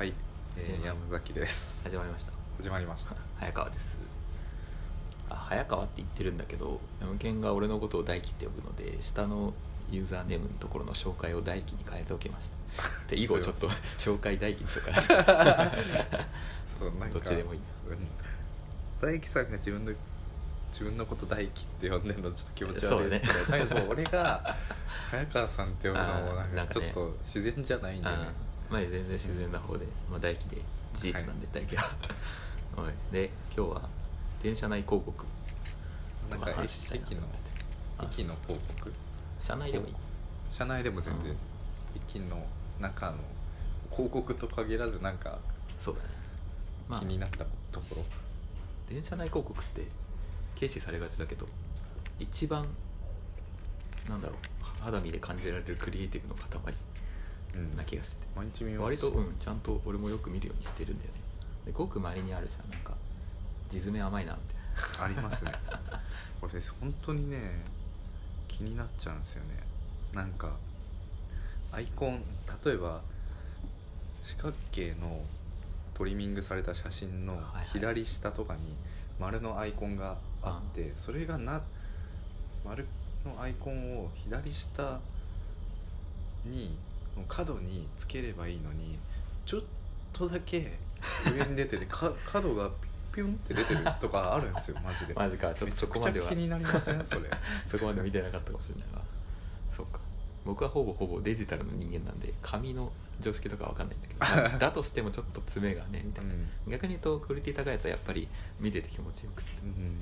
はい、えー、山崎です。始まりました。始まりました。早川です。あ早川って言ってるんだけど山健が俺のことを大輝って呼ぶので下のユーザーネームのところの紹介を大輝に変えておきました。で以後ちょっと紹介大輝にしようかな。そうなんかどっちでもいいうん。大輝さんが自分の自分のこと大輝って呼んでるのちょっと気持ち悪いですけど、だけど俺が早川さんって呼ぶのもなんかちょっと自然じゃないんでね。まあ全然自然な方で、まあ、大輝で事実なんで大輝は、はい、で今日は電車内広告とか話したいなってて。あ駅の広告？車内でもいい。車内でも全然、うん。駅の中の広告と限らずなんかそうだね。まあ気になったところ、電車内広告って軽視されがちだけど一番なんだろう肌身で感じられるクリエイティブの塊うんな気がしてて。毎日見ます。割とうんちゃんと俺もよく見るようにしてるんだよね。でごくまれにあるじゃんなんか地詰め甘いなみたい ありますね。これ本当にね気になっちゃうんですよね。なんかアイコン例えば四角形のトリミングされた写真のはいはい。左下とかに丸のアイコンがあってそれがな丸のアイコンを左下に角につければいいのにちょっとだけ上に出ててか角がピュンって出てるとかあるんですよマジで。なマジかちょっとそこまでは。気になりません？それ。そこまで見てなかったかもしれないわそうか。僕はほぼほぼデジタルの人間なんで紙の常識とかわかんないんだけど、ま あだとしてもちょっと爪がねみたいな、うん、逆に言うとクオリティ高いやつはやっぱり見てて気持ちよくて。うん、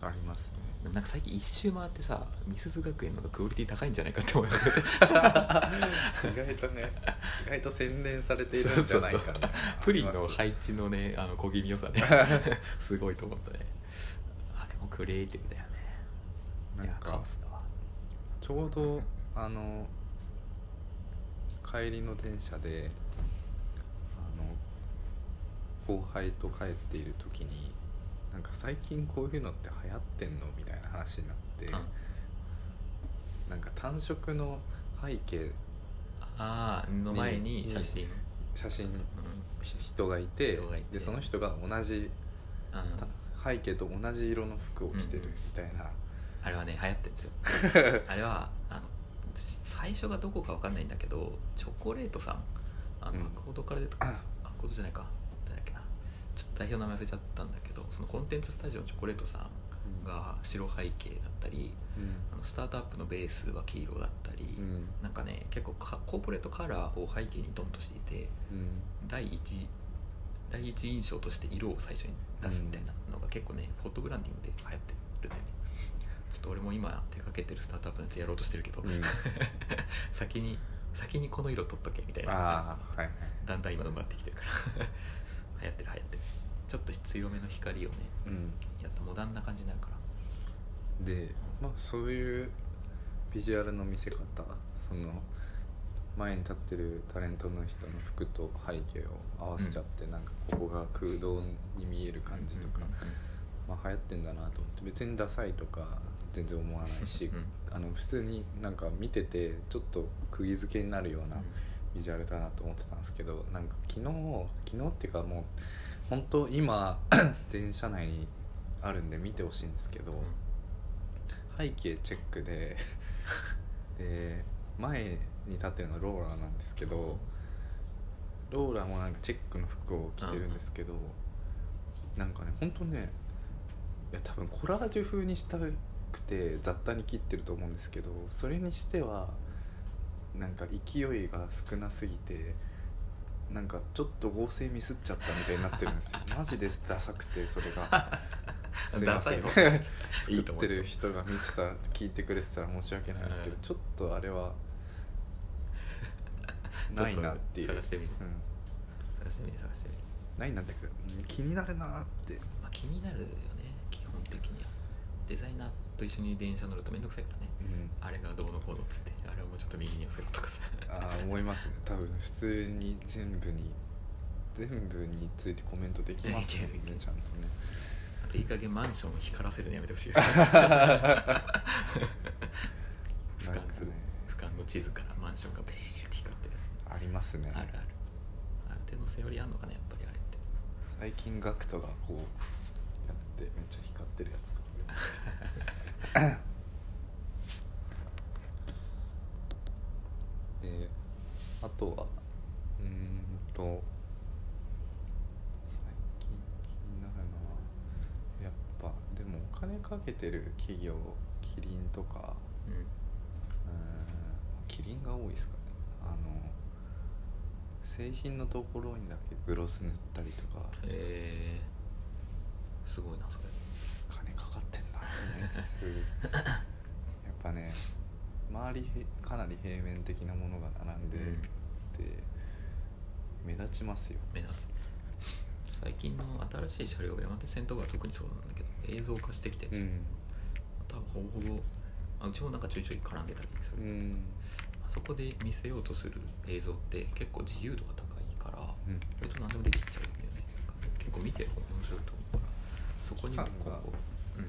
ありますね。でもなんか最近一周回ってさ美鈴学園の方がクオリティ高いんじゃないかって思い始めて。意外とね意外と洗練されているんじゃないかそうそうなプリンのい配置のねあの小気味良さね。すごいと思ったね。あれもクリエイティブだよね。なんいやカかオスだわ。ちょうどあの帰りの電車であの後輩と帰っている時になんか最近こういうのって流行ってんのみたいな話になって、うん。なんか単色の背景ああの前に写真、うん。写真人がいて人がいて。でその人が同じた背景と同じ色の服を着てるみたいな、あれはね流行ってるんですよ。あれはあの最初がどこかわかんないんだけどチョコレートさん。あの、うん。コードから出てあ。コードじゃないかちょっと代表の名前忘れちゃったんだけどそのコンテンツスタジオのチョコレートさんが白背景だったりうん。あのスタートアップのベースは黄色だったり、うん。なんかね結構かコーポレートカラーを背景にドンとしていてうん。第一第一印象として色を最初に出すみたいなのが結構ね、フォトブランディングで流行ってるんだよね。ちょっと俺も今手掛けてるスタートアップのやつやろうとしてるけど、うん。先に先にこの色取っとけみたいなあ話あはいはい。だんだん今埋まってきてるから流行ってる流行ってる。ちょっと強めの光をねうん。やったモダンな感じになるから。でまあそういうビジュアルの見せ方その前に立ってるタレントの人の服と背景を合わせちゃって、なんかここが空洞に見える感じとか、まあ流行ってんだなと思って別にダサいとか全然思わないし、うんあの普通になんか見ててちょっと釘付けになるようなビジュアルだなと思ってたんですけどなんか昨日昨日っていうかもう本当今 電車内にあるんで見てほしいんですけど、背景チェックでで前に立ってるのがローラーなんですけどローラーもなんかチェックの服を着てるんですけど、なんかね本当ねいや多分コラージュ風にしたくて雑多に切ってると思うんですけどそれにしてはなんか勢いが少なすぎてなんかちょっと合成ミスっちゃったみたいになってるんですよ。マジでダサくてそれが。すいません。ダサ い方作ってる人が見てた聞いてくれてたら申し訳ないですけどうん。ちょっとあれはないなっていう。探してみる。うん。探してみる探してみる、ないなっていうかうん気になるなって。まあ、気になるよね基本的には。デザイナーと一緒に電車乗るとめんどくさいからね。うん。あれがどうのこうのっつって。あれをもうちょっと右に寄せろとかさああ思いますね。多分普通に全部に全部についてコメントできますもんねちゃんとね。あといい加減マンションを光らせるのやめてほしい。です俯瞰ね。俯瞰の地図からマンションがベーって光ってるやつ。ありますね。あるある。ある縦のセオリーあんのかねやっぱりあれって。最近ガクトがこうやってめっちゃ光ってるやつとか であとはうーんと最近気になるのはやっぱでもお金かけてる企業キリンとかうん。うーんキリンが多いですかね。あの製品のところにだけグロス塗ったりとか。えー、すごいなそれやっぱね周りへかなり平面的なものが並んでうん。て、目立ちますよ。目立つ。最近の新しい車両山手線とかは特にそうなんだけど映像化してきてる、うん。多分ほぼほぼあうちもなんかちょいちょい絡んでたりする。うん。んあそこで見せようとする映像って結構自由度が高いからうん。割と何でもできちゃうんだよね。結構見てる方が面白いと思うから。そこに今期間が。後うん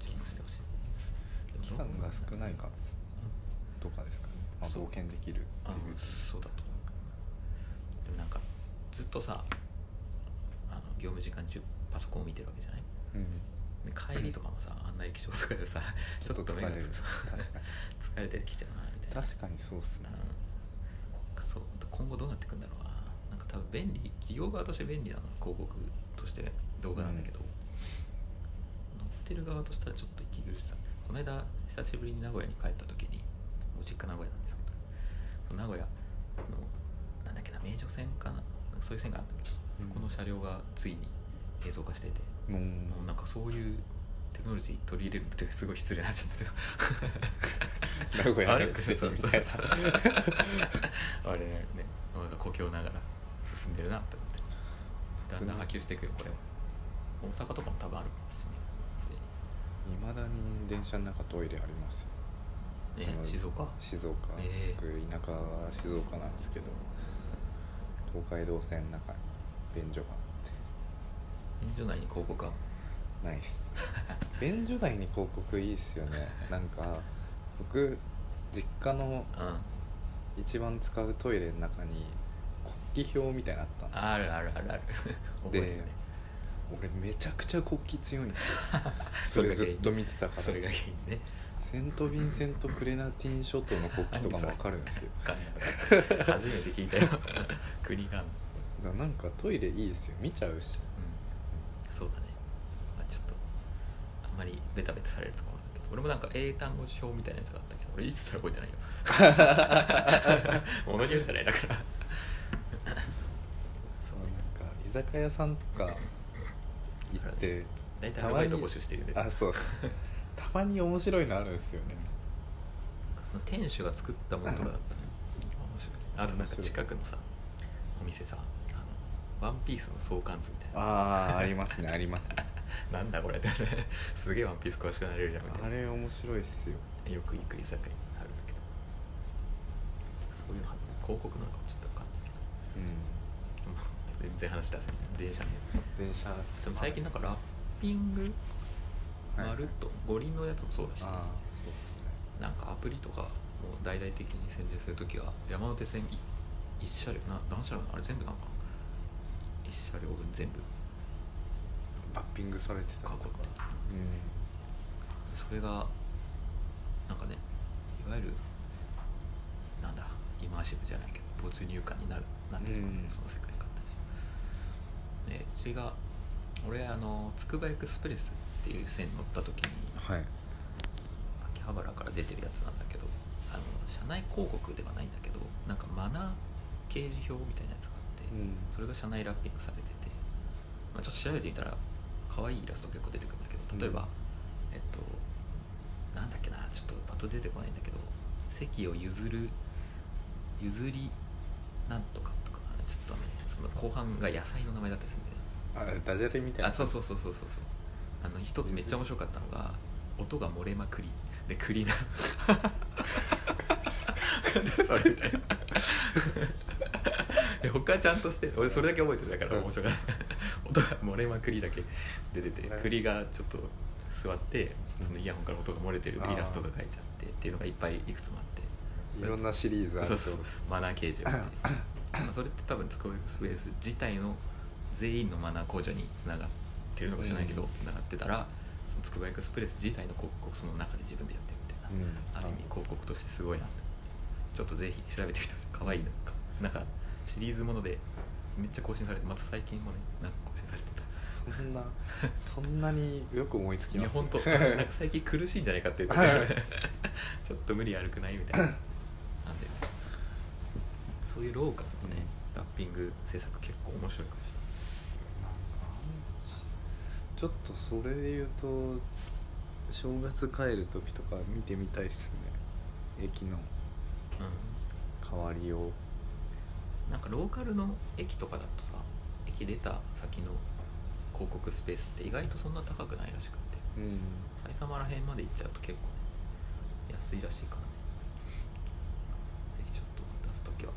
チェックしてほしい期間が少ないからとかですかね、まあ、そう。冒険できるあっていう。そうだと思う。でもなんかずっとさあの業務時間中パソコンを見てるわけじゃない？うんで帰りとかもさ、あんな液晶とかでさ ちょっと疲れる。つ確かに。疲れてきてるなみたいな。確かにそうっすね。うん。そう。今後どうなってくんだろうな。なんか多分便利企業側として便利なのは広告として動画なんだけど、乗ってる側としたらちょっと息苦しさこの間久しぶりに名古屋に帰った時にお実家名古屋なんですけどその名古屋のなんだっけな名城線かなそういう線があったけ？ど、うん。そこの車両がついに映像化していて、うん。もうなんかそういうテクノロジー取り入れるってすごい失礼な話だけど。名古屋のくせにみた あれね故郷ながら進んでるなって思って。だんだん波及していくよこれ。は大阪とかも多分あるしねすでいまだに電車の中トイレあります。よにねあの静岡？静岡、ええ僕田舎は静岡なんですけど東海道線の中に便所があっ便所内に広告あないっす。便所内に広告いいっすよね。なんか僕実家のうん。一番使うトイレの中に国旗表みたいなのあったんですよ。あるあるあるある。覚えてるね俺めちゃくちゃ国旗強いんですよ。それずっと見てたから。それが原因ね。セント・ヴィンセント・クレナティン諸島の国旗とかも分かるんですよ。初めて聞いたよ。国が。だなんかトイレいいですよ。見ちゃうし。うん。そうだね、まあ、ちょっとあんまりベタベタされるところだけど。俺もなんか英単語表みたいなやつがあったけど。俺いつそれ覚えてないよ。物によじゃないだから。そうなんか居酒屋さんとか行って大体たまにアルバイト募集してるよね。あそう。たまに面白いのあるんですよね。店主が作ったものとかだったら面白い。あとなんか近くのさお店さあのワンピースの相関図みたいな。ああありますねありますね。なんだこれって。すげえワンピース詳しくなれるじゃん。みたいなあれ面白いっすよ。よく行く居酒屋にあるんだけど。そういうの広告なのかもちょっと分かんないけど。うん全然話出せない電車ね電車。でも最近なんかラッピングはい。まるっと五輪のやつもそうだし、ね。なんかアプリとかも大々的に宣伝するときは山手線い一車両な何車両あれ全部なんか一車両分全部ラッピングされてた囲って。りとかうん。それがなんかねいわゆるなんだイマーシブじゃないけど没入感になるなってるかな、うん。その世界でう。ちが俺あのつくばエクスプレスっていう線乗った時にはい。秋葉原から出てるやつなんだけどあの車内広告ではないんだけどなんかマナー掲示表みたいなやつがあって、うん。それが車内ラッピングされてて、まあ、ちょっと調べてみたら可愛いイラスト結構出てくるんだけど例えば、うんえっとなんだっけなちょっとパッと出てこないんだけど席を譲る譲りなんとかとかちょっとねその後半が野菜の名前だったりするんでね。あダジャレみたいな。あそうそうそうそうそうそう。あの一つめっちゃ面白かったのが音が漏れまくり。で栗な。それみたいなで他はちゃんとして俺それだけ覚えてる。だから面白かった音が漏れまくりだけ。出てて栗がちょっと座ってそのイヤホンから音が漏れてるイラストが書いてあってっていうのがいっぱいいくつもあって。いろんなシリーズあるそうそうそう。マナー掲示をして まあそそれって多分つくばエクスプレス自体の全員のマナー向上につながってるのか知らないけど、うん。つながってたらそのつくばエクスプレス自体の広告をその中で自分でやってるみたいな、ある意味広告としてすごいなって。ちょっとぜひ調べてみてほしい。可愛いな。んかなんかシリーズものでめっちゃ更新されてまた最近もねなんか更新されてた。そんなそんなによく思いつき いやます、本当なんか最近苦しいんじゃないかって言ってはい。て ちょっと無理悪くない？みたいなそういうローカルのね、ラッピング制作結構面白いかもしちょっとそれで言うと正月帰る時とか見てみたいっすね。駅のれない、変わりを。うん、なんかローカルの駅とかだとさ駅出た先の広告スペースって意外とそんな高くないらしくて。うん。埼玉ら辺まで行っちゃうと結構ね安いらしいからねぜひちょっと出す時は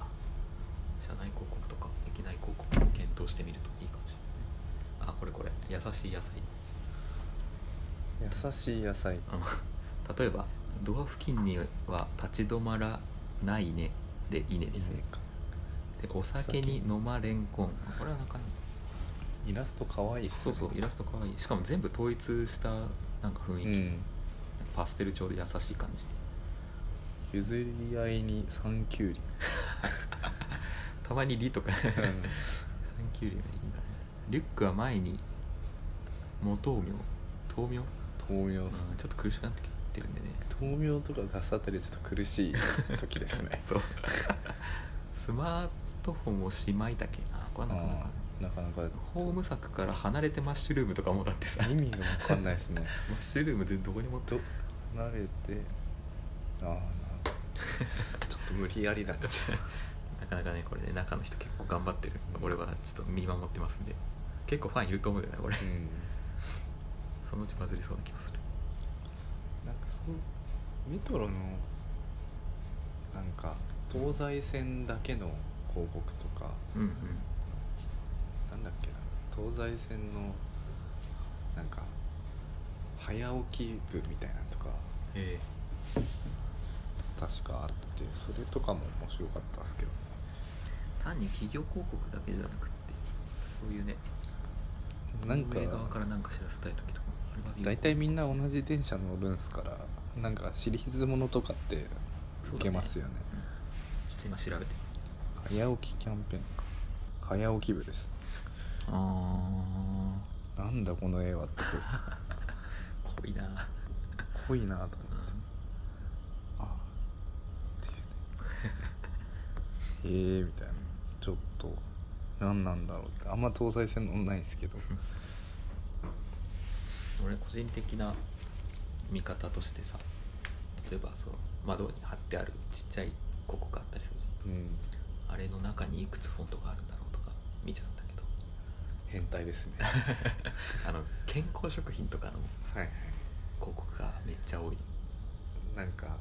車内広告とか駅内広告を検討してみるといいかもしれないあこれこれ。優しい野菜。優しい野菜。あの例えばドア付近には立ち止まらないね。で稲ですね。か。でお酒に飲まれんこん。これはなかなか。イラスト可愛いっすね。そうそうイラストかわい。いしかも全部統一したなんか雰囲気、うん。パステル調で優しい感じで。譲り合いに三キュウリ たまに「リ」とか。サンキュウリがいいんだね。リュックは前に元豆苗豆苗豆苗うんちょっと苦しくなってきてるんでね。豆苗とか出すあたりはちょっと苦しい時ですね。そう。スマートフォンをしまいたけ。あこれはなかなか。なかなか。ホーム作から離れてマッシュルームとかもだってさ。意味が分かんないですね。マッシュルーム全然どこにも。と慣れて。ああ ちょっと無理やりだななかなかねこれね中の人結構頑張ってる俺はちょっと見守ってますんで。結構ファンいると思うんだよねこれ、うん。そのうちバズりそうな気がする。なんかそうメトロのなんか東西線だけの広告とか。うんうんなんだっけな東西線のなんか早起き部みたいなのとか。え確かあってそれとかも面白かったですけどね。え単に企業広告だけじゃなくってそういうねなんか運営側から何か知らせたい時とか大体みんな同じ電車乗るんすからなんかシリーズものとかって受けますよね。うん。ちょっと今調べて早起きキャンペーンか。早起き部です。あなんだこの絵はって 濃いな。う濃いなと思って。あっていうね。へえみたいなと何なんだろうってあんま東西線乗んないですけど。俺個人的な見方としてさ例えばそう窓に貼ってあるちっちゃい広告あったりするじうん。ゃん。あれの中にいくつフォントがあるんだろうとか見ちゃうんだけど。変態ですね。あの健康食品とかのはいはい。広告がめっちゃ多い。なんか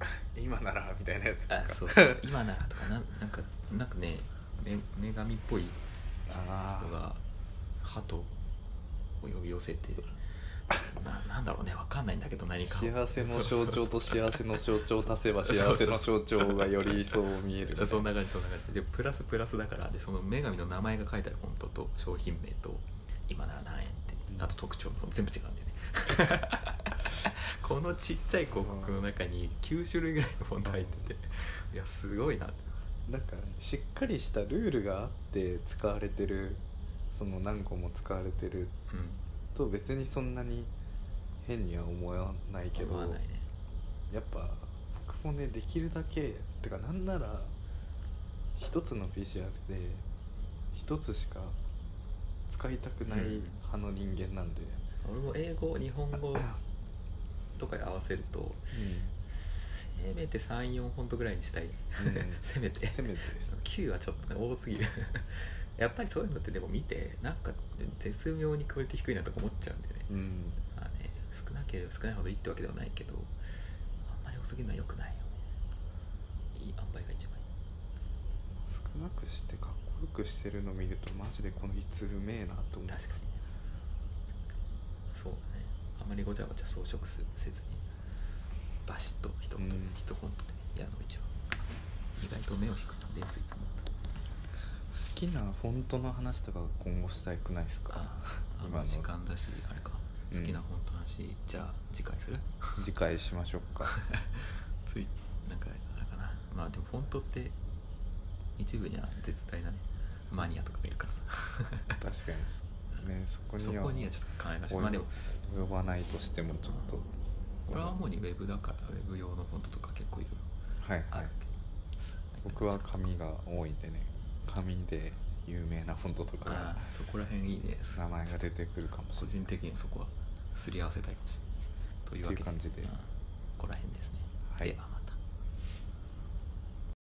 今ならみたいなやつあですか？そうそう。今ならとかなんなんかなんかねめ女神っぽい人が鳩を呼び寄せて ななんだろうねわかんないんだけど何かを。幸せの象徴と幸せの象徴を足せば 幸せの象徴がよりそう見えるみたいなそんな感じそんな感じ。でプラスプラスだからでその女神の名前が書いてあるフォントと商品名と今なら何円ってあと特徴も全部違うんだよね。このちっちゃい広告の中に9種類ぐらいのフォント入ってていやすごいなってなんかしっかりしたルールがあって使われてるその何個も使われてるうん。と別にそんなに変には思わないけどね。やっぱ僕もねできるだけてかなんなら一つの PCR で一つしか使いたくないうん派の人間なんで、俺も英語日本語とかに合わせるとせめて34フォントぐらいにしたい、せめて。せめてです。9はちょっとね多すぎる。やっぱりそういうのってでも見てなんか絶妙にクオリティ低いなとか思っちゃうんでね。うん。まあね少なければ少ないほどいいってわけではないけどあんまり多すぎるのは良くないよね。いい塩梅が一番いい。少なくしてかっこよくしてるの見るとマジでこの一うめえなと思う。確かにね。そうだね。あんまりごちゃごちゃ装飾せせずにバシッと一言で、うん。一フォントでやるのが一番意外と目を引くな泥酔つもきなフォントの話とか今後したくないですか？ああ今の。時間だしあれか。うん。好きな本当の話、じゃあ次回する？次回しましょうか。ついなんかあれかな。まあでもフォントって一部には絶対なねマニアとかがいるからさ。確かにそ,、ね、そこそにはこにはちょっと考えましょう及まあでも及ばないとしてもちょっと俺は主にウェブだからウェブ用のフォントとか結構いろいろはいはい。あるけど、僕は紙が多いんでね。紙で有名なフォントとかあがあそこら辺いいね。名前が出てくるかもし個れない。人的にはそこはすり合わせたいかもしれない。というわけで。っていう感じで。うんここら辺ですね、はい。では